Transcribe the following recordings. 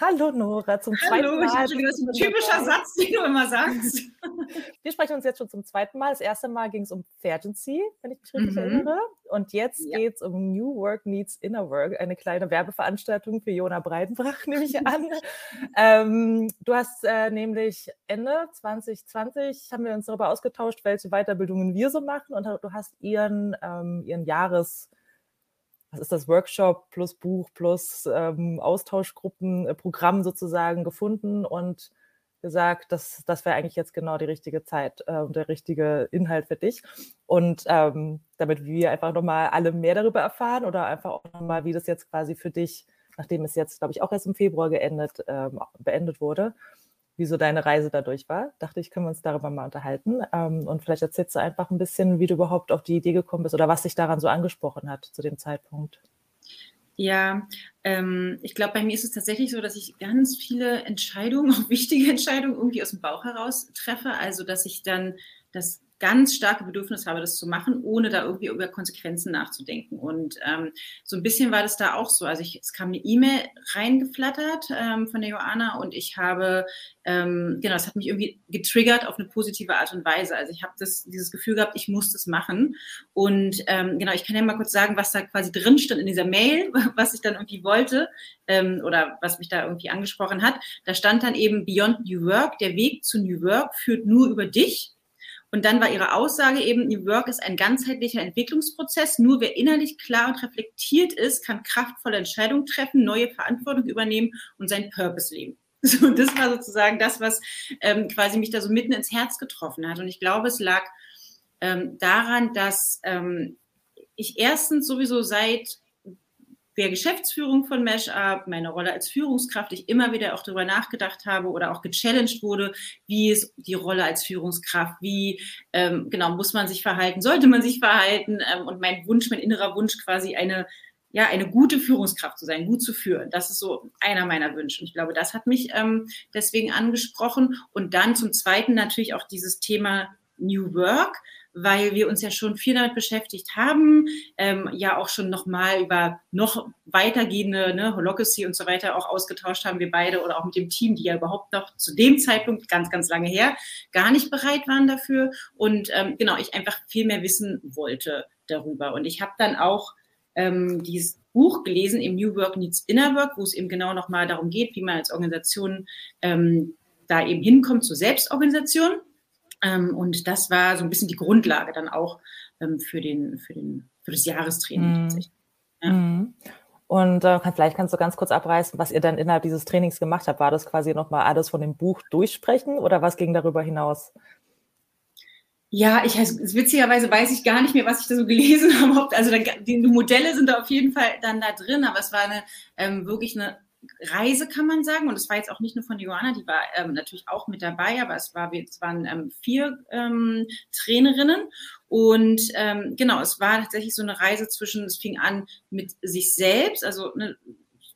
Hallo Nora, zum Hallo, zweiten Mal. Hallo, das ist ein typischer Satz, den du immer sagst. Wir sprechen uns jetzt schon zum zweiten Mal. Das erste Mal ging es um Fergency, wenn ich mich richtig mhm. erinnere. Und jetzt ja. geht es um New Work Needs Inner Work, eine kleine Werbeveranstaltung für Jona Breidenbrach, nehme ich an. ähm, du hast äh, nämlich Ende 2020 haben wir uns darüber ausgetauscht, welche Weiterbildungen wir so machen. Und du hast ihren, ähm, ihren Jahres- was ist das, Workshop plus Buch plus ähm, Austauschgruppen, äh, sozusagen gefunden und gesagt, dass das wäre eigentlich jetzt genau die richtige Zeit äh, und der richtige Inhalt für dich. Und ähm, damit wir einfach nochmal alle mehr darüber erfahren oder einfach auch nochmal, wie das jetzt quasi für dich, nachdem es jetzt, glaube ich, auch erst im Februar geendet, ähm, beendet wurde, wie so deine Reise dadurch war. Dachte ich, können wir uns darüber mal unterhalten. Ähm, und vielleicht erzählst du einfach ein bisschen, wie du überhaupt auf die Idee gekommen bist oder was dich daran so angesprochen hat zu dem Zeitpunkt. Ja, ähm, ich glaube, bei mir ist es tatsächlich so, dass ich ganz viele Entscheidungen, auch wichtige Entscheidungen, irgendwie aus dem Bauch heraus treffe. Also, dass ich dann das ganz starke Bedürfnis habe, das zu machen, ohne da irgendwie über Konsequenzen nachzudenken. Und ähm, so ein bisschen war das da auch so. Also ich, es kam eine E-Mail reingeflattert ähm, von der Joanna und ich habe, ähm, genau, es hat mich irgendwie getriggert auf eine positive Art und Weise. Also ich habe das, dieses Gefühl gehabt, ich muss das machen. Und ähm, genau, ich kann ja mal kurz sagen, was da quasi drin stand in dieser Mail, was ich dann irgendwie wollte ähm, oder was mich da irgendwie angesprochen hat. Da stand dann eben Beyond New Work, der Weg zu New Work führt nur über dich. Und dann war ihre Aussage eben, New Work ist ein ganzheitlicher Entwicklungsprozess. Nur wer innerlich klar und reflektiert ist, kann kraftvolle Entscheidungen treffen, neue Verantwortung übernehmen und sein Purpose leben. So, das war sozusagen das, was ähm, quasi mich da so mitten ins Herz getroffen hat. Und ich glaube, es lag ähm, daran, dass ähm, ich erstens sowieso seit der Geschäftsführung von Meshup, meine Rolle als Führungskraft, ich immer wieder auch darüber nachgedacht habe oder auch gechallenged wurde, wie ist die Rolle als Führungskraft, wie ähm, genau muss man sich verhalten, sollte man sich verhalten ähm, und mein Wunsch, mein innerer Wunsch quasi eine ja, eine gute Führungskraft zu sein, gut zu führen. Das ist so einer meiner Wünsche. Und ich glaube, das hat mich ähm, deswegen angesprochen. Und dann zum Zweiten natürlich auch dieses Thema New Work, weil wir uns ja schon viel damit beschäftigt haben, ähm, ja auch schon nochmal über noch weitergehende ne, Holocracy und so weiter auch ausgetauscht haben, wir beide oder auch mit dem Team, die ja überhaupt noch zu dem Zeitpunkt, ganz, ganz lange her, gar nicht bereit waren dafür. Und ähm, genau, ich einfach viel mehr wissen wollte darüber. Und ich habe dann auch ähm, dieses Buch gelesen, im New Work Needs Inner Work, wo es eben genau nochmal darum geht, wie man als Organisation ähm, da eben hinkommt zur Selbstorganisation. Ähm, und das war so ein bisschen die Grundlage dann auch ähm, für, den, für, den, für das Jahrestraining. Mhm. Ja. Mhm. Und äh, vielleicht kannst du ganz kurz abreißen, was ihr dann innerhalb dieses Trainings gemacht habt. War das quasi nochmal alles von dem Buch durchsprechen oder was ging darüber hinaus? Ja, ich witzigerweise weiß ich gar nicht mehr, was ich da so gelesen habe. Also da, die Modelle sind da auf jeden Fall dann da drin, aber es war eine ähm, wirklich eine Reise, kann man sagen. Und es war jetzt auch nicht nur von Johanna, die war ähm, natürlich auch mit dabei, aber es, war, es waren ähm, vier ähm, Trainerinnen. Und ähm, genau, es war tatsächlich so eine Reise zwischen, es fing an mit sich selbst, also eine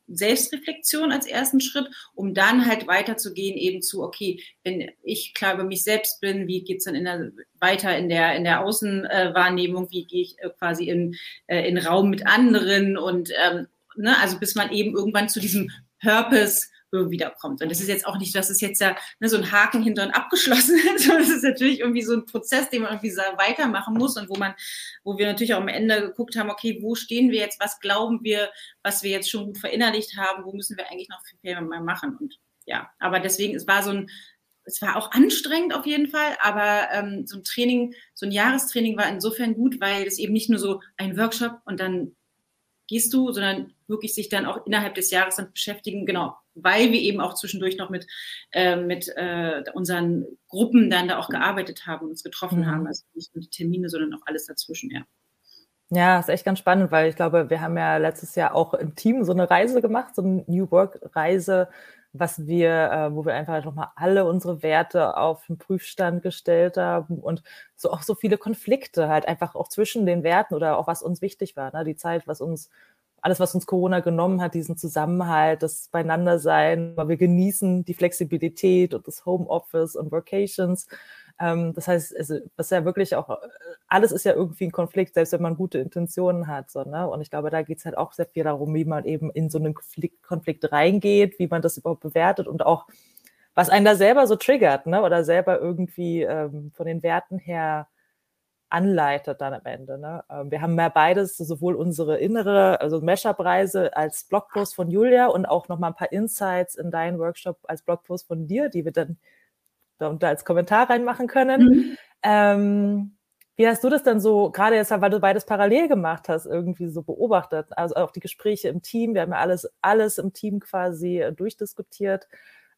Selbstreflexion als ersten Schritt, um dann halt weiterzugehen eben zu, okay, wenn ich klar über mich selbst bin, wie geht's dann in der, weiter in der, in der Außenwahrnehmung, wie gehe ich äh, quasi in, äh, in Raum mit anderen und ähm, ne, also bis man eben irgendwann zu diesem Purpose wiederkommt. Und das ist jetzt auch nicht, dass es jetzt ja ne, so ein Haken hinter und abgeschlossen ist, sondern es ist natürlich irgendwie so ein Prozess, den man irgendwie weitermachen muss und wo man, wo wir natürlich auch am Ende geguckt haben, okay, wo stehen wir jetzt, was glauben wir, was wir jetzt schon gut verinnerlicht haben, wo müssen wir eigentlich noch viel mehr machen? Und ja, aber deswegen, es war so ein, es war auch anstrengend auf jeden Fall, aber ähm, so ein Training, so ein Jahrestraining war insofern gut, weil es eben nicht nur so ein Workshop und dann gehst du, sondern wirklich sich dann auch innerhalb des Jahres dann beschäftigen, genau, weil wir eben auch zwischendurch noch mit, äh, mit äh, unseren Gruppen dann da auch gearbeitet haben und uns getroffen mhm. haben. Also nicht nur die Termine, sondern auch alles dazwischen, ja. Ja, ist echt ganz spannend, weil ich glaube, wir haben ja letztes Jahr auch im Team so eine Reise gemacht, so eine New Work-Reise, was wir, äh, wo wir einfach nochmal alle unsere Werte auf den Prüfstand gestellt haben und so auch so viele Konflikte halt einfach auch zwischen den Werten oder auch was uns wichtig war, ne? die Zeit, was uns alles, was uns Corona genommen hat, diesen Zusammenhalt, das Beieinandersein, weil wir genießen die Flexibilität und das Homeoffice und Vacations. Ähm, das heißt, also, ist ja wirklich auch, alles ist ja irgendwie ein Konflikt, selbst wenn man gute Intentionen hat. So, ne? Und ich glaube, da geht es halt auch sehr viel darum, wie man eben in so einen Konflikt, Konflikt reingeht, wie man das überhaupt bewertet und auch, was einen da selber so triggert, ne? Oder selber irgendwie ähm, von den Werten her anleitet dann am Ende. Ne? Ähm, wir haben mehr beides, sowohl unsere innere, also Mashup-Reise als Blogpost von Julia und auch nochmal ein paar Insights in deinen Workshop als Blogpost von dir, die wir dann da als Kommentar reinmachen können. Mhm. Ähm, wie hast du das dann so, gerade jetzt, weil du beides parallel gemacht hast, irgendwie so beobachtet? Also auch die Gespräche im Team, wir haben ja alles, alles im Team quasi äh, durchdiskutiert.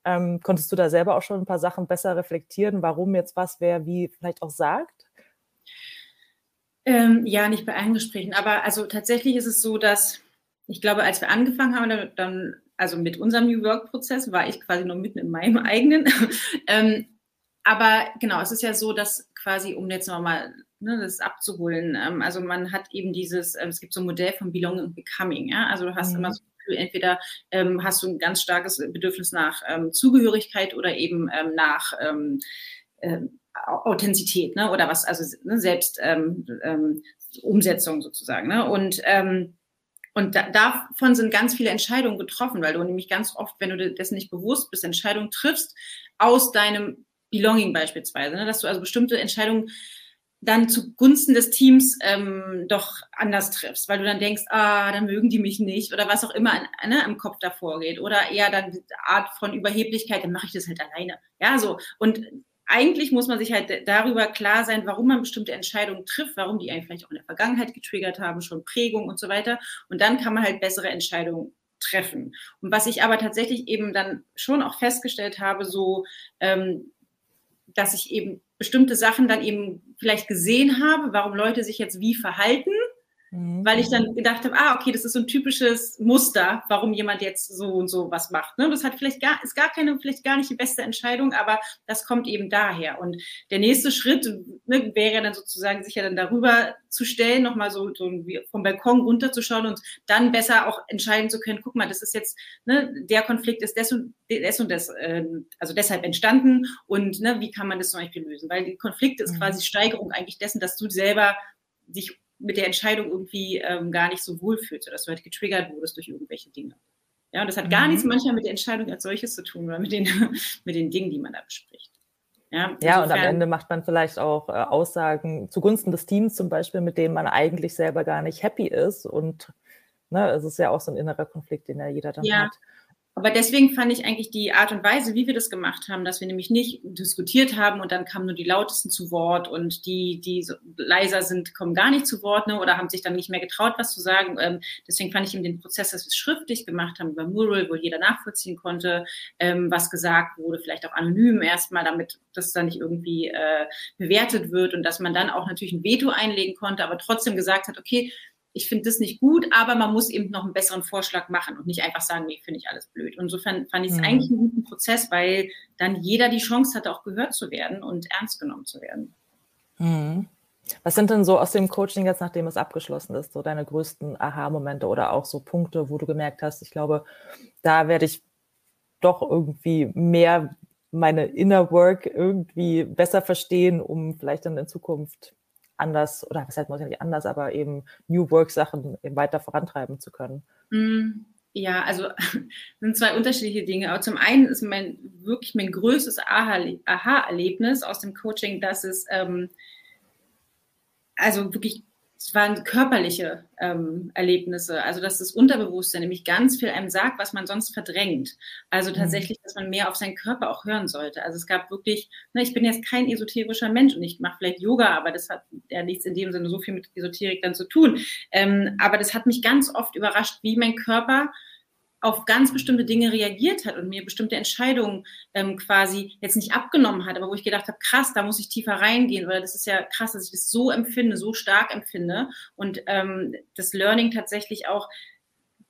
Ähm, konntest du da selber auch schon ein paar Sachen besser reflektieren, warum jetzt was wer wie vielleicht auch sagt? Ähm, ja, nicht bei allen Gesprächen, aber also tatsächlich ist es so, dass ich glaube, als wir angefangen haben, dann, also mit unserem New Work-Prozess, war ich quasi noch mitten in meinem eigenen. ähm, aber genau, es ist ja so, dass quasi, um jetzt nochmal ne, das abzuholen, ähm, also man hat eben dieses, äh, es gibt so ein Modell von Belonging und Becoming, ja, also du hast mhm. immer so entweder ähm, hast du ein ganz starkes Bedürfnis nach ähm, Zugehörigkeit oder eben ähm, nach ähm, ähm, Authentizität, ne? Oder was, also ne, selbst ähm, ähm, Umsetzung sozusagen. Ne? Und ähm, und da, davon sind ganz viele Entscheidungen getroffen, weil du nämlich ganz oft, wenn du dessen nicht bewusst bist, Entscheidungen triffst aus deinem Belonging beispielsweise, ne? dass du also bestimmte Entscheidungen dann zugunsten des Teams ähm, doch anders triffst, weil du dann denkst, ah, dann mögen die mich nicht oder was auch immer ne, im Kopf davor geht oder eher dann Art von Überheblichkeit, dann mache ich das halt alleine. Ja, so und eigentlich muss man sich halt darüber klar sein, warum man bestimmte Entscheidungen trifft, warum die einen vielleicht auch in der Vergangenheit getriggert haben, schon Prägung und so weiter. Und dann kann man halt bessere Entscheidungen treffen. Und was ich aber tatsächlich eben dann schon auch festgestellt habe, so, ähm, dass ich eben bestimmte Sachen dann eben vielleicht gesehen habe, warum Leute sich jetzt wie verhalten Mhm. Weil ich dann gedacht habe, ah, okay, das ist so ein typisches Muster, warum jemand jetzt so und so was macht. Ne? Das hat vielleicht gar, ist gar keine, vielleicht gar nicht die beste Entscheidung, aber das kommt eben daher. Und der nächste Schritt ne, wäre dann sozusagen sich ja dann darüber zu stellen, nochmal so, so vom Balkon runterzuschauen und dann besser auch entscheiden zu können, guck mal, das ist jetzt, ne, der Konflikt ist des und des, und des äh, also deshalb entstanden und ne, wie kann man das zum Beispiel lösen? Weil der Konflikt ist mhm. quasi Steigerung eigentlich dessen, dass du selber dich mit der Entscheidung irgendwie ähm, gar nicht so wohl fühlst oder dass du halt getriggert wurdest durch irgendwelche Dinge. Ja, und das hat gar mhm. nichts manchmal mit der Entscheidung als solches zu tun oder mit den, mit den Dingen, die man da bespricht. Ja, ja, und am Ende macht man vielleicht auch äh, Aussagen zugunsten des Teams zum Beispiel, mit denen man eigentlich selber gar nicht happy ist. Und ne, es ist ja auch so ein innerer Konflikt, den ja jeder dann ja. hat. Aber deswegen fand ich eigentlich die Art und Weise, wie wir das gemacht haben, dass wir nämlich nicht diskutiert haben und dann kamen nur die lautesten zu Wort und die, die so leiser sind, kommen gar nicht zu Wort ne, oder haben sich dann nicht mehr getraut, was zu sagen. Ähm, deswegen fand ich eben den Prozess, dass wir es schriftlich gemacht haben über Mural, wo jeder nachvollziehen konnte, ähm, was gesagt wurde, vielleicht auch anonym erstmal, damit das dann nicht irgendwie äh, bewertet wird und dass man dann auch natürlich ein Veto einlegen konnte, aber trotzdem gesagt hat, okay, ich finde das nicht gut, aber man muss eben noch einen besseren Vorschlag machen und nicht einfach sagen, nee, finde ich alles blöd. Und insofern fand ich es mhm. eigentlich einen guten Prozess, weil dann jeder die Chance hatte, auch gehört zu werden und ernst genommen zu werden. Mhm. Was sind denn so aus dem Coaching jetzt, nachdem es abgeschlossen ist, so deine größten Aha-Momente oder auch so Punkte, wo du gemerkt hast, ich glaube, da werde ich doch irgendwie mehr meine Inner Work irgendwie besser verstehen, um vielleicht dann in Zukunft anders, oder was heißt muss ja nicht anders, aber eben New Work Sachen weiter vorantreiben zu können? Mm, ja, also sind zwei unterschiedliche Dinge. Aber zum einen ist mein wirklich mein größtes Aha-Erlebnis aus dem Coaching, dass es ähm, also wirklich es waren körperliche ähm, Erlebnisse, also dass das Unterbewusstsein nämlich ganz viel einem sagt, was man sonst verdrängt. Also mhm. tatsächlich, dass man mehr auf seinen Körper auch hören sollte. Also es gab wirklich, ne, ich bin jetzt kein esoterischer Mensch und ich mache vielleicht Yoga, aber das hat ja nichts in dem Sinne so viel mit Esoterik dann zu tun. Ähm, aber das hat mich ganz oft überrascht, wie mein Körper auf ganz bestimmte Dinge reagiert hat und mir bestimmte Entscheidungen ähm, quasi jetzt nicht abgenommen hat, aber wo ich gedacht habe, krass, da muss ich tiefer reingehen, oder das ist ja krass, dass ich das so empfinde, so stark empfinde und ähm, das Learning tatsächlich auch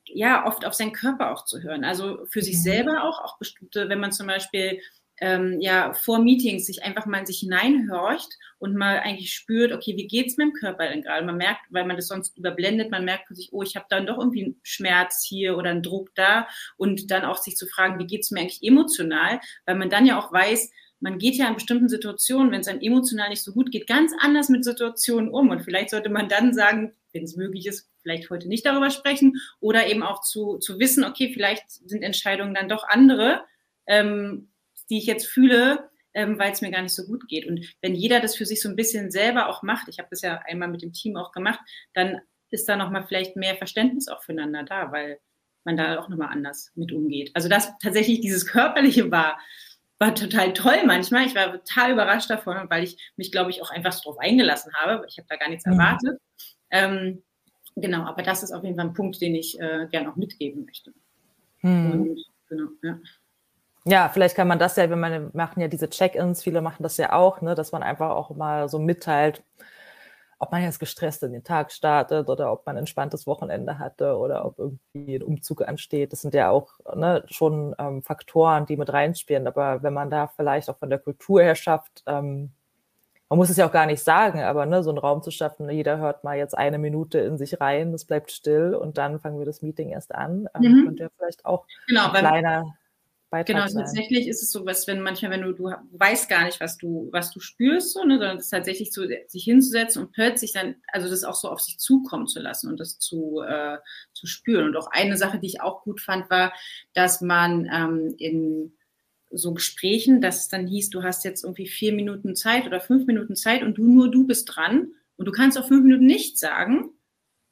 ja oft auf seinen Körper auch zu hören, also für sich mhm. selber auch, auch bestimmte, wenn man zum Beispiel ähm, ja vor Meetings sich einfach mal in sich hineinhorcht und mal eigentlich spürt, okay, wie geht's meinem Körper denn gerade? Man merkt, weil man das sonst überblendet, man merkt sich, oh, ich habe dann doch irgendwie einen Schmerz hier oder einen Druck da und dann auch sich zu fragen, wie geht's mir eigentlich emotional, weil man dann ja auch weiß, man geht ja in bestimmten Situationen, wenn es einem emotional nicht so gut geht, ganz anders mit Situationen um. Und vielleicht sollte man dann sagen, wenn es möglich ist, vielleicht heute nicht darüber sprechen oder eben auch zu, zu wissen, okay, vielleicht sind Entscheidungen dann doch andere, ähm, die ich jetzt fühle, ähm, weil es mir gar nicht so gut geht. Und wenn jeder das für sich so ein bisschen selber auch macht, ich habe das ja einmal mit dem Team auch gemacht, dann ist da nochmal vielleicht mehr Verständnis auch füreinander da, weil man da auch nochmal anders mit umgeht. Also das tatsächlich dieses Körperliche war, war total toll manchmal. Ich war total überrascht davon, weil ich mich, glaube ich, auch einfach so drauf eingelassen habe. Ich habe da gar nichts mhm. erwartet. Ähm, genau, aber das ist auf jeden Fall ein Punkt, den ich äh, gerne auch mitgeben möchte. Mhm. Und, genau, ja. Ja, vielleicht kann man das ja, wenn man machen ja diese Check-ins, viele machen das ja auch, ne, dass man einfach auch mal so mitteilt, ob man jetzt gestresst in den Tag startet oder ob man ein entspanntes Wochenende hatte oder ob irgendwie ein Umzug ansteht. Das sind ja auch ne, schon ähm, Faktoren, die mit reinspielen. Aber wenn man da vielleicht auch von der Kultur her schafft, ähm, man muss es ja auch gar nicht sagen, aber ne, so einen Raum zu schaffen, jeder hört mal jetzt eine Minute in sich rein, es bleibt still und dann fangen wir das Meeting erst an. Ähm, mhm. Könnte ja vielleicht auch genau, ein kleiner Beitrag genau, sein. tatsächlich ist es so, was, wenn manchmal, wenn du, du weißt gar nicht, was du, was du spürst, so, ne, sondern es tatsächlich so, sich hinzusetzen und plötzlich dann, also das auch so auf sich zukommen zu lassen und das zu, äh, zu spüren. Und auch eine Sache, die ich auch gut fand, war, dass man ähm, in so Gesprächen, dass es dann hieß, du hast jetzt irgendwie vier Minuten Zeit oder fünf Minuten Zeit und du nur du bist dran und du kannst auch fünf Minuten nichts sagen,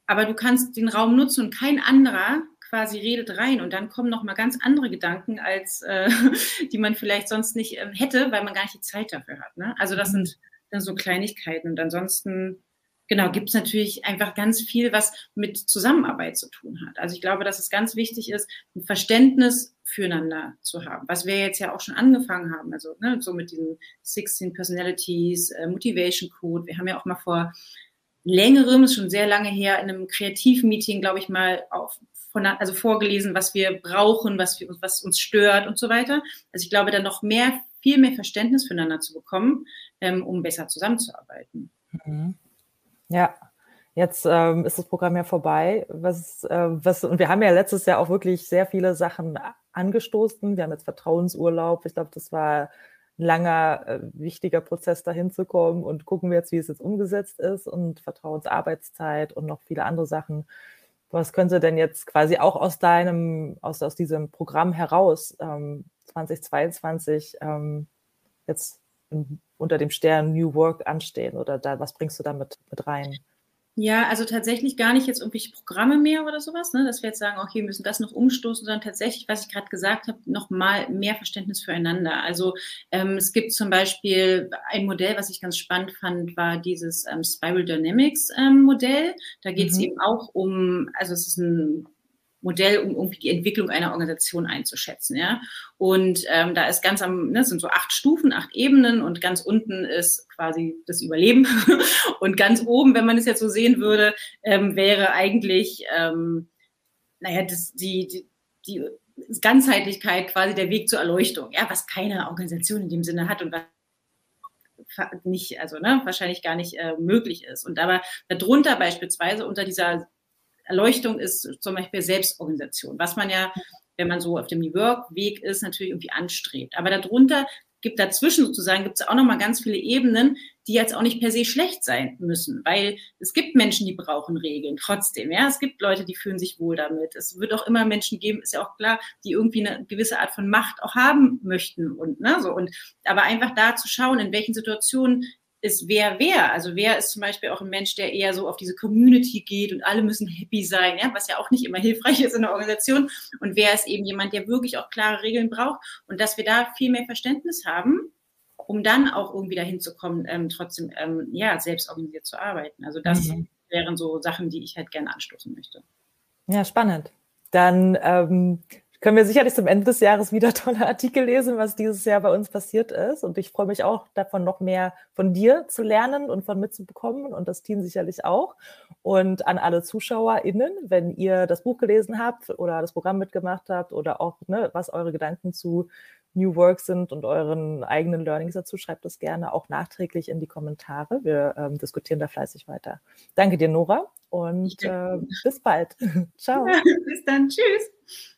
aber du kannst den Raum nutzen und kein anderer quasi redet rein und dann kommen noch mal ganz andere Gedanken, als äh, die man vielleicht sonst nicht äh, hätte, weil man gar nicht die Zeit dafür hat. Ne? Also das sind dann so Kleinigkeiten und ansonsten genau, gibt es natürlich einfach ganz viel, was mit Zusammenarbeit zu tun hat. Also ich glaube, dass es ganz wichtig ist, ein Verständnis füreinander zu haben, was wir jetzt ja auch schon angefangen haben, also ne, so mit diesen 16 Personalities, äh, Motivation Code. Wir haben ja auch mal vor längerem, ist schon sehr lange her, in einem Kreativmeeting, glaube ich, mal auf, von, also vorgelesen, was wir brauchen, was, wir, was uns stört und so weiter. Also ich glaube, da noch mehr, viel mehr Verständnis füreinander zu bekommen, ähm, um besser zusammenzuarbeiten. Mhm. Ja, jetzt ähm, ist das Programm ja vorbei. Was, äh, was, und wir haben ja letztes Jahr auch wirklich sehr viele Sachen angestoßen. Wir haben jetzt Vertrauensurlaub. Ich glaube, das war ein langer, äh, wichtiger Prozess, dahin zu kommen und gucken wir jetzt, wie es jetzt umgesetzt ist und Vertrauensarbeitszeit und noch viele andere Sachen. Was könnte denn jetzt quasi auch aus deinem, aus, aus diesem Programm heraus ähm, 2022 ähm, jetzt unter dem Stern New Work anstehen? Oder da, was bringst du damit mit rein? Ja, also tatsächlich gar nicht jetzt irgendwelche Programme mehr oder sowas, ne? dass wir jetzt sagen, okay, wir müssen das noch umstoßen, sondern tatsächlich, was ich gerade gesagt habe, noch mal mehr Verständnis füreinander. Also ähm, es gibt zum Beispiel ein Modell, was ich ganz spannend fand, war dieses ähm, Spiral Dynamics ähm, Modell. Da geht es mhm. eben auch um, also es ist ein Modell, um irgendwie die Entwicklung einer Organisation einzuschätzen. Ja? Und ähm, da ist ganz am, ne, sind so acht Stufen, acht Ebenen und ganz unten ist quasi das Überleben. und ganz oben, wenn man es jetzt so sehen würde, ähm, wäre eigentlich, ähm, naja, das, die, die, die Ganzheitlichkeit quasi der Weg zur Erleuchtung, ja, was keine Organisation in dem Sinne hat und was nicht, also ne, wahrscheinlich gar nicht äh, möglich ist. Und aber darunter beispielsweise unter dieser Erleuchtung ist zum Beispiel Selbstorganisation, was man ja, wenn man so auf dem New Work-Weg ist, natürlich irgendwie anstrebt. Aber darunter gibt dazwischen sozusagen gibt es auch noch mal ganz viele Ebenen, die jetzt auch nicht per se schlecht sein müssen, weil es gibt Menschen, die brauchen Regeln trotzdem. Ja, es gibt Leute, die fühlen sich wohl damit. Es wird auch immer Menschen geben, ist ja auch klar, die irgendwie eine gewisse Art von Macht auch haben möchten und ne so und aber einfach da zu schauen, in welchen Situationen ist wer wer. Also wer ist zum Beispiel auch ein Mensch, der eher so auf diese Community geht und alle müssen happy sein, ja, was ja auch nicht immer hilfreich ist in der Organisation. Und wer ist eben jemand, der wirklich auch klare Regeln braucht und dass wir da viel mehr Verständnis haben, um dann auch irgendwie dahin zu kommen, ähm, trotzdem ähm, ja selbst organisiert zu arbeiten. Also das mhm. wären so Sachen, die ich halt gerne anstoßen möchte. Ja, spannend. Dann ähm, können wir sicherlich zum Ende des Jahres wieder tolle Artikel lesen, was dieses Jahr bei uns passiert ist. Und ich freue mich auch davon, noch mehr von dir zu lernen und von mitzubekommen und das Team sicherlich auch. Und an alle ZuschauerInnen, wenn ihr das Buch gelesen habt oder das Programm mitgemacht habt oder auch, ne, was eure Gedanken zu New Work sind und euren eigenen Learnings dazu, schreibt das gerne auch nachträglich in die Kommentare. Wir ähm, diskutieren da fleißig weiter. Danke dir, Nora, und äh, bis bald. Ciao. bis dann. Tschüss.